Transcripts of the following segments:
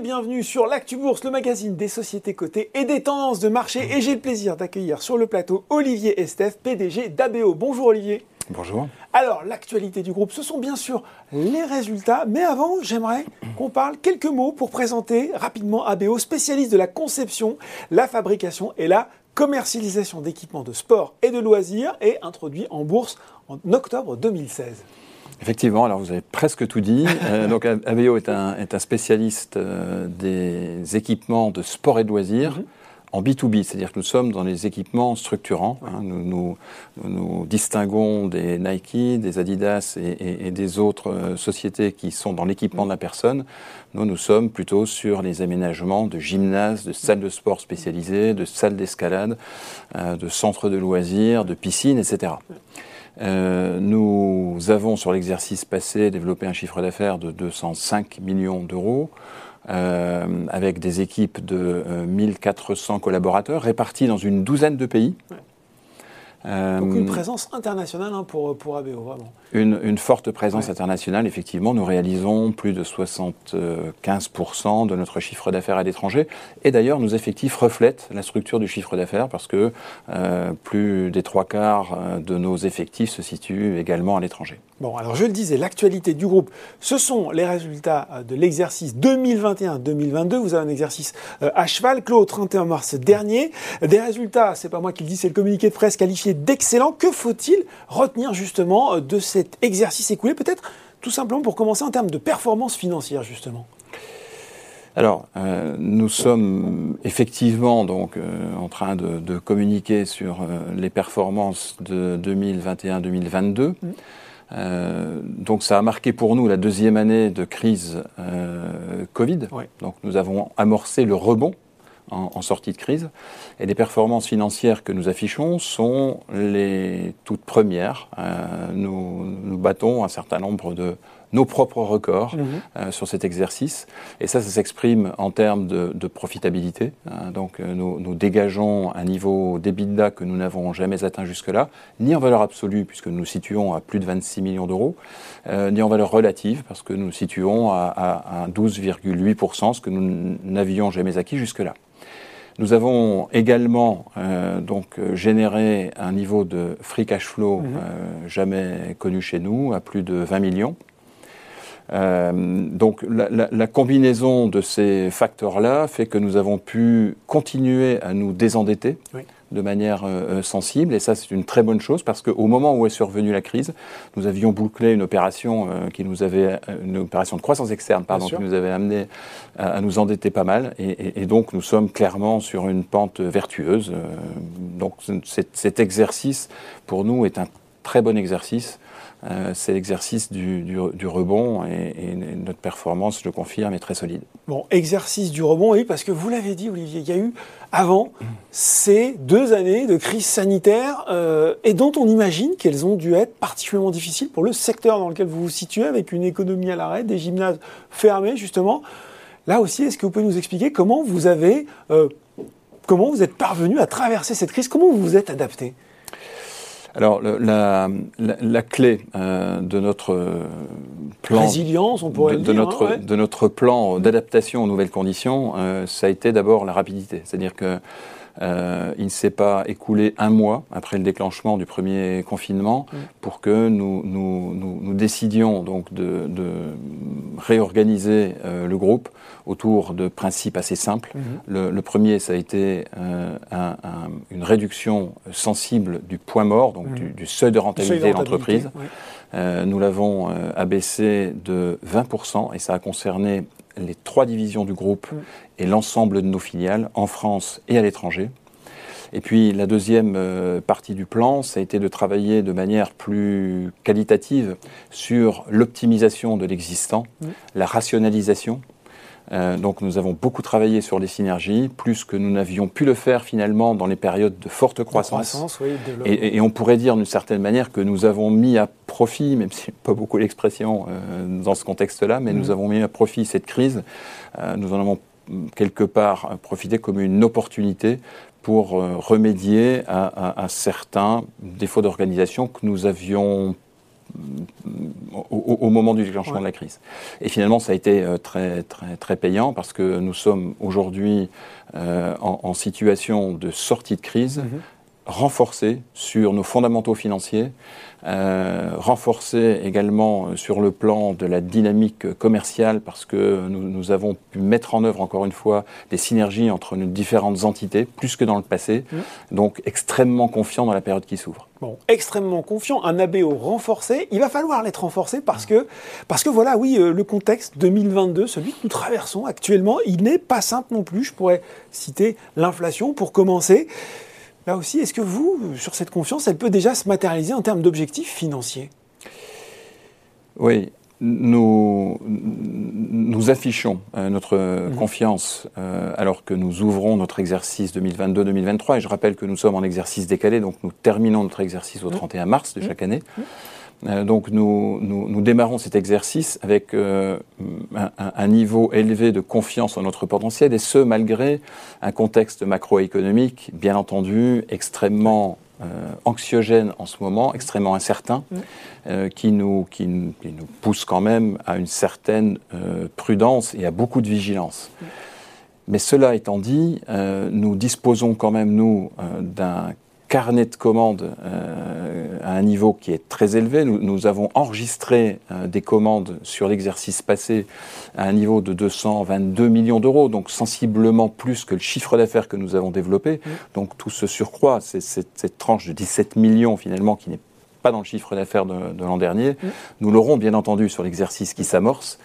et bienvenue sur l'Actu Bourse, le magazine des sociétés cotées et des tendances de marché. Et j'ai le plaisir d'accueillir sur le plateau Olivier Estef, PDG d'ABO. Bonjour Olivier. Bonjour. Alors, l'actualité du groupe, ce sont bien sûr les résultats. Mais avant, j'aimerais qu'on parle quelques mots pour présenter rapidement ABO, spécialiste de la conception, la fabrication et la commercialisation d'équipements de sport et de loisirs et introduit en bourse en octobre 2016. Effectivement, alors vous avez presque tout dit. Euh, donc ABO est un, est un spécialiste euh, des équipements de sport et de loisirs. Mhm. En B2B, c'est-à-dire que nous sommes dans les équipements structurants. Hein. nous, nous, nous, distinguons des Nike, des Adidas et, et, des autres euh, sociétés qui sont dans l'équipement de la personne. Nous, nous sommes plutôt sur les aménagements de gymnases, de salles de sport spécialisées, de salles d'escalade, de centres de loisirs, de piscines, etc. Euh, nous avons sur l'exercice passé développé un chiffre d'affaires de 205 millions d'euros. Euh, avec des équipes de 1400 euh, collaborateurs répartis dans une douzaine de pays. Donc une présence internationale hein, pour, pour ABO, vraiment. Une, forte présence internationale, effectivement. Nous réalisons plus de 75% de notre chiffre d'affaires à l'étranger. Et d'ailleurs, nos effectifs reflètent la structure du chiffre d'affaires parce que euh, plus des trois quarts euh, de nos effectifs se situent également à l'étranger. Bon, alors je le disais, l'actualité du groupe, ce sont les résultats de l'exercice 2021-2022. Vous avez un exercice à cheval, clos au 31 mars dernier. Des résultats, c'est pas moi qui le dis, c'est le communiqué de presse qualifié d'excellent. Que faut-il retenir justement euh, de cet exercice écoulé Peut-être tout simplement pour commencer en termes de performance financière justement? Alors, euh, nous sommes effectivement donc euh, en train de, communiquer sur les performances de 2021-2022. Mmh. donc ça a marqué pour nous la deuxième année de crise Covid. Donc nous avons amorcé le rebond en, sortie de crise. Et les performances financières que nous affichons sont les toutes premières. Euh, nous, nous, battons un certain nombre de nos propres records mhm. euh, sur cet exercice. Et ça, ça s'exprime en termes de, de profitabilité. Hein. donc euh, nous, nous, dégageons un niveau d'EBITDA que nous n'avons jamais atteint jusque-là, ni en valeur absolue, puisque nous nous situons à plus de 26 millions d'euros, ni en valeur relative, parce que nous nous situons à, à, à 12,8%, ce que nous n'avions jamais acquis jusque-là. Nous avons également euh, donc euh, généré un niveau de free cash flow mhm. euh, jamais connu chez nous, à plus de 20 millions. donc la, la, combinaison de ces facteurs-là fait que nous avons pu continuer à nous désendetter. Oui de manière euh, euh, sensible. Et ça, c'est une très bonne chose parce qu'au moment où est survenue la crise, nous avions bouclé une opération euh, qui nous avait, une opération de croissance externe, pardon, qui nous avait amené à, nous endetter pas mal. Et, donc, nous sommes clairement sur une pente vertueuse. donc, cet exercice, pour nous, est un très bon exercice. c'est l'exercice du, rebond et, et, notre performance, je le confirme, est très solide. Bon, exercice du rebond, oui, parce que vous l'avez dit, Olivier, il y a eu avant ces deux années de crise sanitaire euh, et dont on imagine qu'elles ont dû être particulièrement difficiles pour le secteur dans lequel vous vous situez, avec une économie à l'arrêt, des gymnases fermés justement. Là aussi, est-ce que vous pouvez nous expliquer comment vous avez, euh, comment vous êtes parvenu à traverser cette crise, comment vous vous êtes adapté? Alors, la, la, clé euh, de notre plan. Résilience, on pourrait de, dire, notre, hein, de notre plan d'adaptation aux nouvelles conditions, euh, ça a été d'abord la rapidité. C'est-à-dire que euh, il ne s'est pas écoulé un mois après le déclenchement du premier confinement mm. pour que nous, nous, nous, décidions donc de, de réorganiser euh, le groupe autour de principes assez simples. Mm-hmm. Le, le, premier, ça a été euh, un, un, une réduction sensible du point mort, donc mm. du, du, seuil de rentabilité de l'entreprise. Nous l'avons abaissé de 20% et ça a concerné les trois divisions du groupe mm. et l'ensemble de nos filiales en France et à l'étranger. Et puis la deuxième euh, partie du plan, ça a été de travailler de manière plus qualitative sur l'optimisation de l'existant, mm. la rationalisation. Euh, donc nous avons beaucoup travaillé sur les synergies, plus que nous n'avions pu le faire finalement dans les périodes de forte croissance. et, on pourrait dire d'une certaine manière que nous avons mis à profit, même si pas beaucoup l'expression euh, dans ce contexte-là, mais nous mm. avons mis à profit cette crise. Euh, nous en avons quelque part profité comme une opportunité pour remédier à, à certains défauts d'organisation que nous avions au, moment du déclenchement de la crise. Et finalement, ça a été très, très, très payant parce que nous sommes aujourd'hui en, situation de sortie de crise. Mm-hmm. Renforcée sur nos fondamentaux financiers, euh, renforcer également sur le plan de la dynamique commerciale parce que nous, nous, avons pu mettre en œuvre encore une fois des synergies entre nos différentes entités, plus que dans le passé. Mmh. Donc extrêmement confiant dans la période qui s'ouvre. Bon, extrêmement confiant, un ABO renforcé. Il va falloir l'être renforcé parce que, parce que voilà, oui, euh, le contexte 2022, celui que nous traversons actuellement, il n'est pas simple non plus. Je pourrais citer l'inflation pour commencer. Là aussi, est-ce que vous, sur cette confiance, elle peut déjà se matérialiser en termes d'objectifs financiers? Oui, nous, nous affichons euh, notre mhm. confiance euh, alors que nous ouvrons notre exercice 2022-2023. Et je rappelle que nous sommes en exercice décalé, donc nous terminons notre exercice au 31 mhm. mars de chaque année. Mhm. Euh, donc nous, nous, démarrons cet exercice avec euh, un, niveau élevé de confiance en notre potentiel, et ce, malgré un contexte macroéconomique, bien entendu, extrêmement euh, anxiogène en ce moment, extrêmement incertain, qui, nous, qui, nous pousse quand même à une certaine prudence et à beaucoup de vigilance. Mais cela étant dit, nous disposons quand même, nous, d'un carnet de commandes euh, à un niveau qui est très élevé. Nous, avons enregistré euh, des commandes sur l'exercice passé à un niveau de 222 millions d'euros, donc sensiblement plus que le chiffre d'affaires que nous avons développé. Donc tout se surcroît, c'est cette tranche de 17 millions finalement qui n'est pas dans le chiffre d'affaires de, l'an dernier. Nous l'aurons bien entendu sur l'exercice qui s'amorce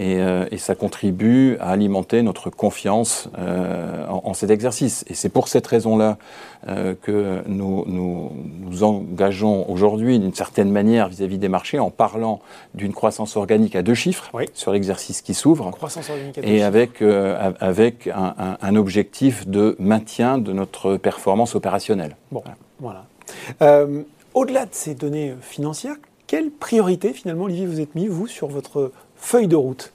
euh, et, ça contribue à alimenter notre confiance euh, en, cet exercice. Et c'est pour cette raison-là euh, que nous, nous, nous engageons aujourd'hui d'une certaine manière vis-à-vis des marchés en parlant d'une croissance organique à deux chiffres sur l'exercice qui s'ouvre et avec, avec un, un, objectif de maintien de notre performance opérationnelle. Bon, voilà. voilà. Au-delà de ces données financières, quelle priorité finalement, Olivier, vous êtes mis, vous, sur votre feuille de route?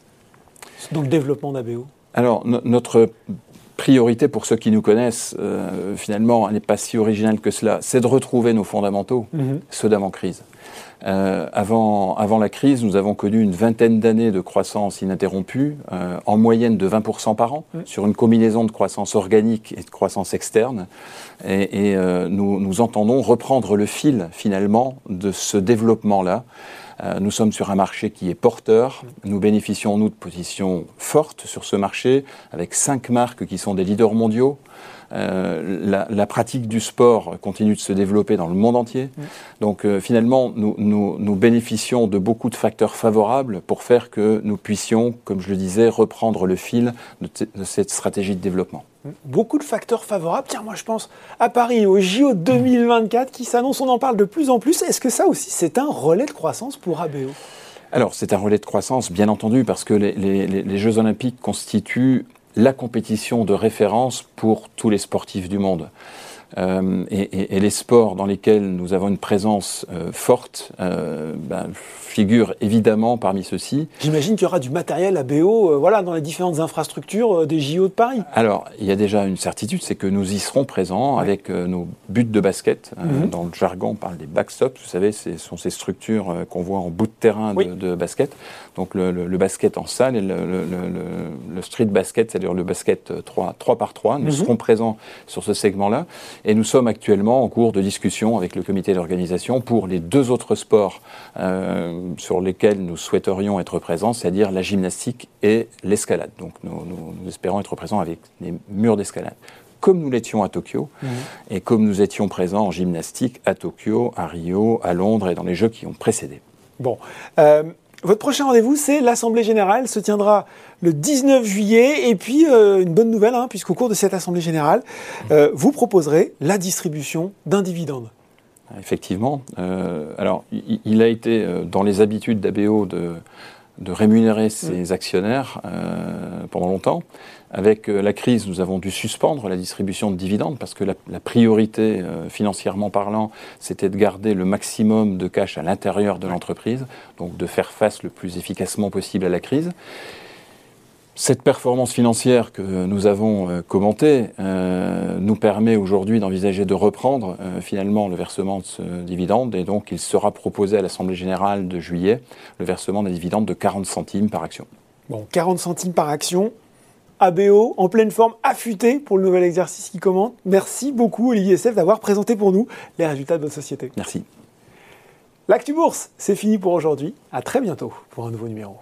Dans le développement d'ABO Alors, notre priorité pour ceux qui nous connaissent, euh, finalement, elle n'est pas si originale que cela, c'est de retrouver nos fondamentaux, mhm. ceux d'avant-crise. Euh, avant, avant la crise, nous avons connu une vingtaine d'années de croissance ininterrompue, euh, en moyenne de 20% par an, sur une combinaison de croissance organique et de croissance externe. Et, et euh, nous, nous entendons reprendre le fil, finalement, de ce développement-là. Euh, nous sommes sur un marché qui est porteur. Nous bénéficions, nous, de positions fortes sur ce marché, avec cinq marques qui sont des leaders mondiaux. Euh, la, pratique du sport continue de se développer dans le monde entier. Donc euh, finalement, nous, nous, bénéficions de beaucoup de facteurs favorables pour faire que nous puissions, comme je le disais, reprendre le fil de, cette stratégie de développement. Beaucoup de facteurs favorables. Tiens, moi je pense à Paris, au JO 2024 qui s'annonce, on en parle de plus en plus. Est-ce que ça aussi, c'est un relais de croissance pour ABO alors, c'est un relais de croissance, bien entendu, parce que les, les Jeux olympiques constituent la compétition de référence pour tous les sportifs du monde. Euh, et, les sports dans lesquels nous avons une présence euh, forte euh, ben, figurent évidemment parmi ceux-ci. J'imagine qu'il y aura du matériel à BO voilà, dans les différentes infrastructures des JO de Paris. Alors, il y a déjà une certitude, c'est que nous y serons présents avec nos buts de basket. Mhm. Dans le jargon, on parle des backstops. Vous savez, ce sont ces structures qu'on voit en bout de terrain de, basket. Donc, le, basket en salle et le, street basket, c'est-à-dire le basket 3, 3 par 3. Nous mhm. serons présents sur ce segment-là. Et nous sommes actuellement en cours de discussion avec le comité d'organisation pour les deux autres sports euh, sur lesquels nous souhaiterions être présents, c'est-à-dire la gymnastique et l'escalade. Donc nous, espérons être présents avec des murs d'escalade comme nous l'étions à Tokyo, mmh. et comme nous étions présents en gymnastique à Tokyo, à Rio, à Londres et dans les Jeux qui ont précédé. Bon. Euh, votre prochain rendez-vous, c'est l'Assemblée générale, se tiendra le 19 juillet. Et puis, euh, une bonne nouvelle, hein, puisqu'au cours de cette Assemblée générale, euh, vous proposerez la distribution d'un dividende. Effectivement. Euh, alors, il, a été dans les habitudes d'ABO de, de rémunérer ses mm. actionnaires pendant longtemps. Avec euh, la crise, nous avons dû suspendre la distribution de dividendes parce que la, priorité, euh, financièrement parlant, c'était de garder le maximum de cash à l'intérieur de l'entreprise, donc de faire face le plus efficacement possible à la crise. Cette performance financière que nous avons euh, commentée euh, nous permet aujourd'hui d'envisager de reprendre euh, finalement le versement de ce dividende et donc il sera proposé à l'Assemblée générale de juillet le versement d'un dividende de 40 centimes par action. Bon, 40 centimes par action, ABO en pleine forme, affûté pour le nouvel exercice qui commente. Merci beaucoup Olivier Seff d'avoir présenté pour nous les résultats de votre société. Merci. L'actu bourse, c'est fini pour aujourd'hui. À très bientôt pour un nouveau numéro.